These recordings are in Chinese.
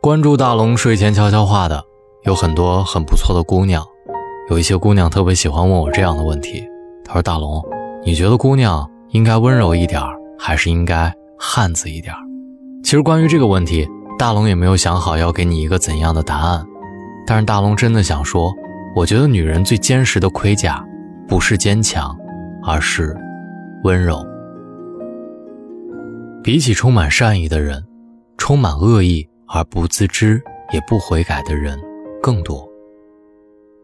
关注大龙睡前悄悄话的有很多很不错的姑娘，有一些姑娘特别喜欢问我这样的问题。她说：“大龙，你觉得姑娘应该温柔一点，还是应该汉子一点？”其实关于这个问题，大龙也没有想好要给你一个怎样的答案。但是大龙真的想说，我觉得女人最坚实的盔甲，不是坚强，而是温柔。比起充满善意的人，充满恶意而不自知也不悔改的人更多。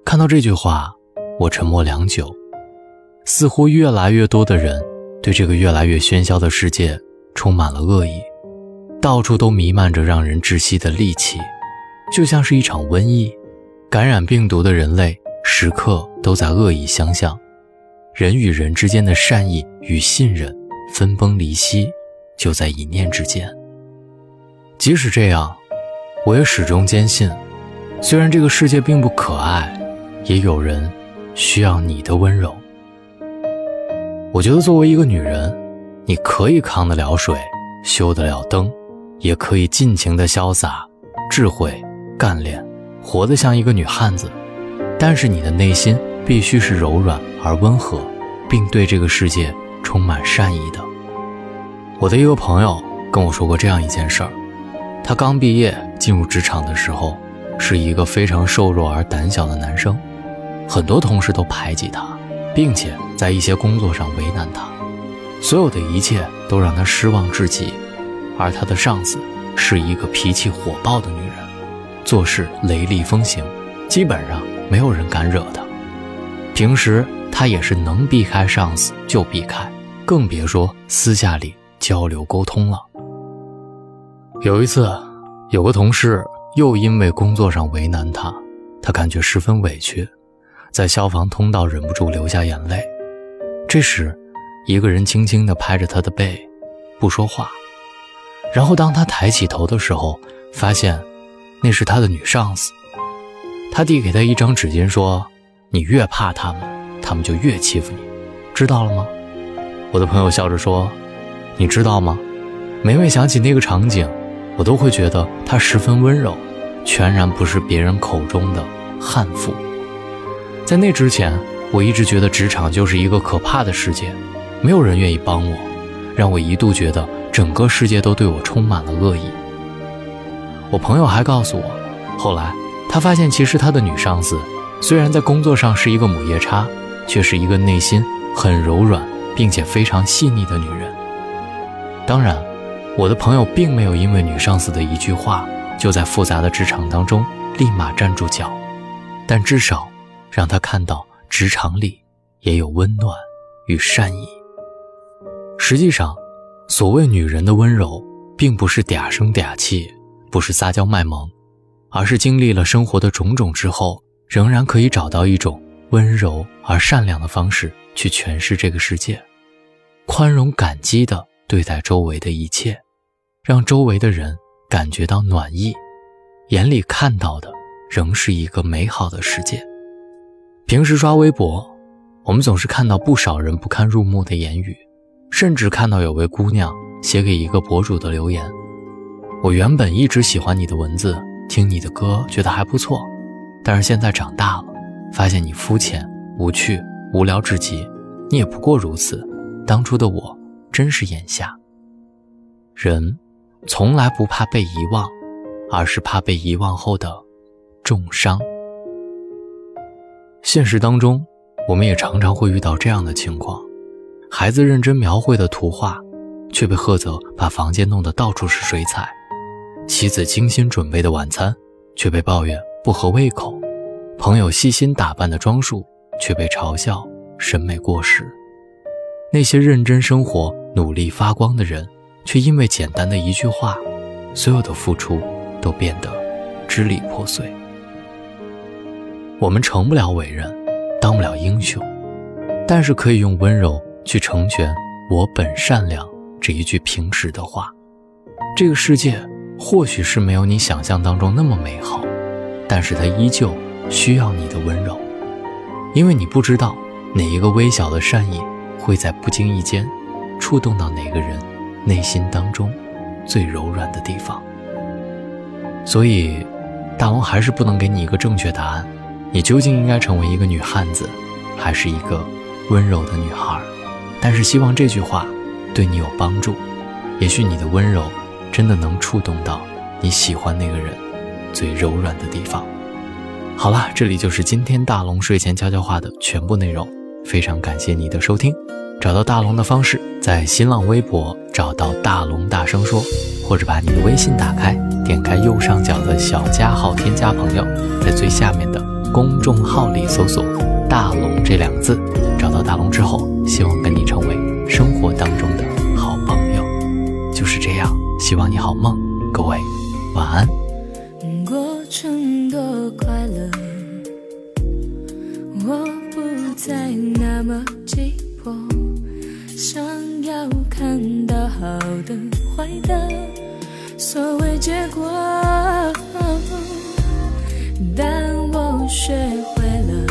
看到这句话，我沉默良久。似乎越来越多的人对这个越来越喧嚣的世界充满了恶意，到处都弥漫着让人窒息的戾气，就像是一场瘟疫。感染病毒的人类时刻都在恶意相向，人与人之间的善意与信任分崩离析。就在一念之间。即使这样，我也始终坚信，虽然这个世界并不可爱，也有人需要你的温柔。我觉得，作为一个女人，你可以扛得了水，修得了灯，也可以尽情的潇洒、智慧、干练，活得像一个女汉子。但是，你的内心必须是柔软而温和，并对这个世界充满善意的。我的一个朋友跟我说过这样一件事儿：他刚毕业进入职场的时候，是一个非常瘦弱而胆小的男生，很多同事都排挤他，并且在一些工作上为难他，所有的一切都让他失望至极。而他的上司是一个脾气火爆的女人，做事雷厉风行，基本上没有人敢惹她。平时他也是能避开上司就避开，更别说私下里。交流沟通了。有一次，有个同事又因为工作上为难他，他感觉十分委屈，在消防通道忍不住流下眼泪。这时，一个人轻轻地拍着他的背，不说话。然后，当他抬起头的时候，发现那是他的女上司。他递给他一张纸巾，说：“你越怕他们，他们就越欺负你，知道了吗？”我的朋友笑着说。你知道吗？每每想起那个场景，我都会觉得她十分温柔，全然不是别人口中的悍妇。在那之前，我一直觉得职场就是一个可怕的世界，没有人愿意帮我，让我一度觉得整个世界都对我充满了恶意。我朋友还告诉我，后来他发现，其实他的女上司虽然在工作上是一个母夜叉，却是一个内心很柔软并且非常细腻的女人。当然，我的朋友并没有因为女上司的一句话，就在复杂的职场当中立马站住脚，但至少让他看到职场里也有温暖与善意。实际上，所谓女人的温柔，并不是嗲声嗲气，不是撒娇卖萌，而是经历了生活的种种之后，仍然可以找到一种温柔而善良的方式去诠释这个世界，宽容感激的。对待周围的一切，让周围的人感觉到暖意，眼里看到的仍是一个美好的世界。平时刷微博，我们总是看到不少人不堪入目的言语，甚至看到有位姑娘写给一个博主的留言：“我原本一直喜欢你的文字，听你的歌觉得还不错，但是现在长大了，发现你肤浅、无趣、无聊至极，你也不过如此。当初的我。”真是眼瞎，人从来不怕被遗忘，而是怕被遗忘后的重伤。现实当中，我们也常常会遇到这样的情况：孩子认真描绘的图画，却被赫责把房间弄得到处是水彩；妻子精心准备的晚餐，却被抱怨不合胃口；朋友细心打扮的装束，却被嘲笑审美过时。那些认真生活、努力发光的人，却因为简单的一句话，所有的付出都变得支离破碎。我们成不了伟人，当不了英雄，但是可以用温柔去成全“我本善良”这一句平时的话。这个世界或许是没有你想象当中那么美好，但是它依旧需要你的温柔，因为你不知道哪一个微小的善意。会在不经意间触动到哪个人内心当中最柔软的地方。所以，大龙还是不能给你一个正确答案。你究竟应该成为一个女汉子，还是一个温柔的女孩？但是希望这句话对你有帮助。也许你的温柔真的能触动到你喜欢那个人最柔软的地方。好了，这里就是今天大龙睡前悄悄话的全部内容。非常感谢你的收听。找到大龙的方式，在新浪微博找到大龙大声说，或者把你的微信打开，点开右上角的小加号，添加朋友，在最下面的公众号里搜索“大龙”这两个字，找到大龙之后，希望跟你成为生活当中的好朋友。就是这样，希望你好梦，各位晚安。过程多快乐，我不再那么急迫。想要看到好的、坏的，所谓结果，但我学会了，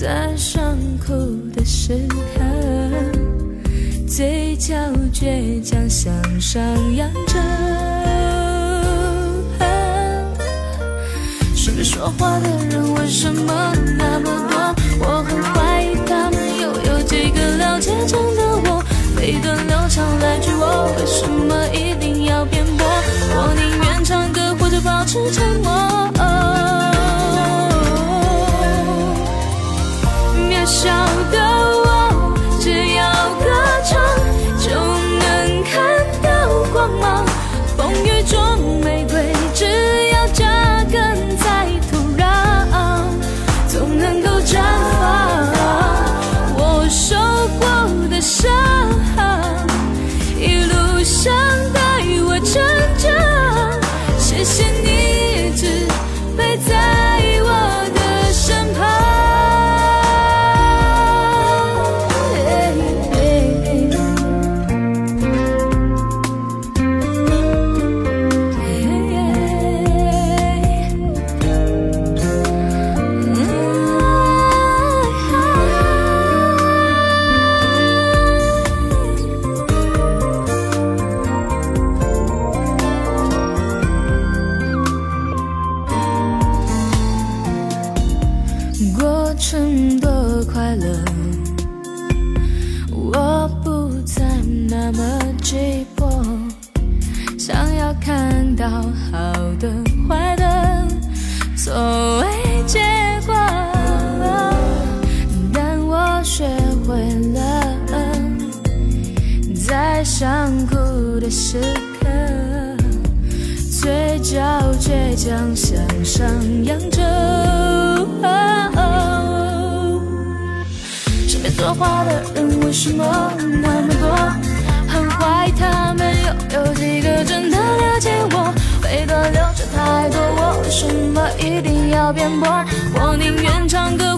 在伤哭的时刻，嘴角倔强向上扬着。身边说话的人为什么那么多？我很怀疑他们。几个了解真的我，每段流畅来句我，为什么一定要辩驳？我宁愿唱歌或者保持沉默。看到好的、坏的，所谓结果，但我学会了，在想哭的时刻，嘴角倔强向上扬着。身边作画的人为什么那么多，很坏他们。有几个真的了解我？背的流着太多，我为什么一定要辩驳？我宁愿唱歌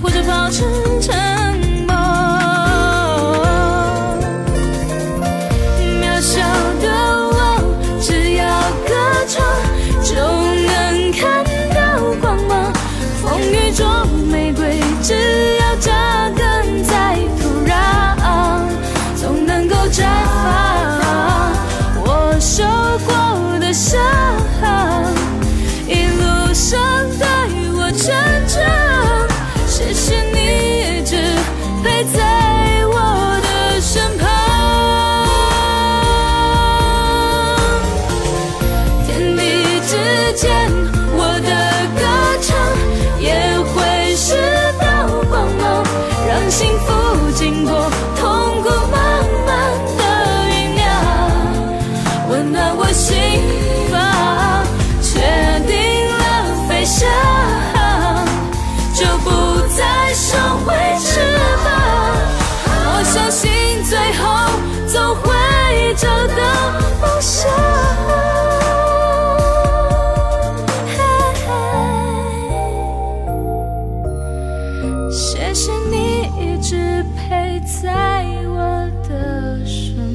谢谢你一直陪在我的身边。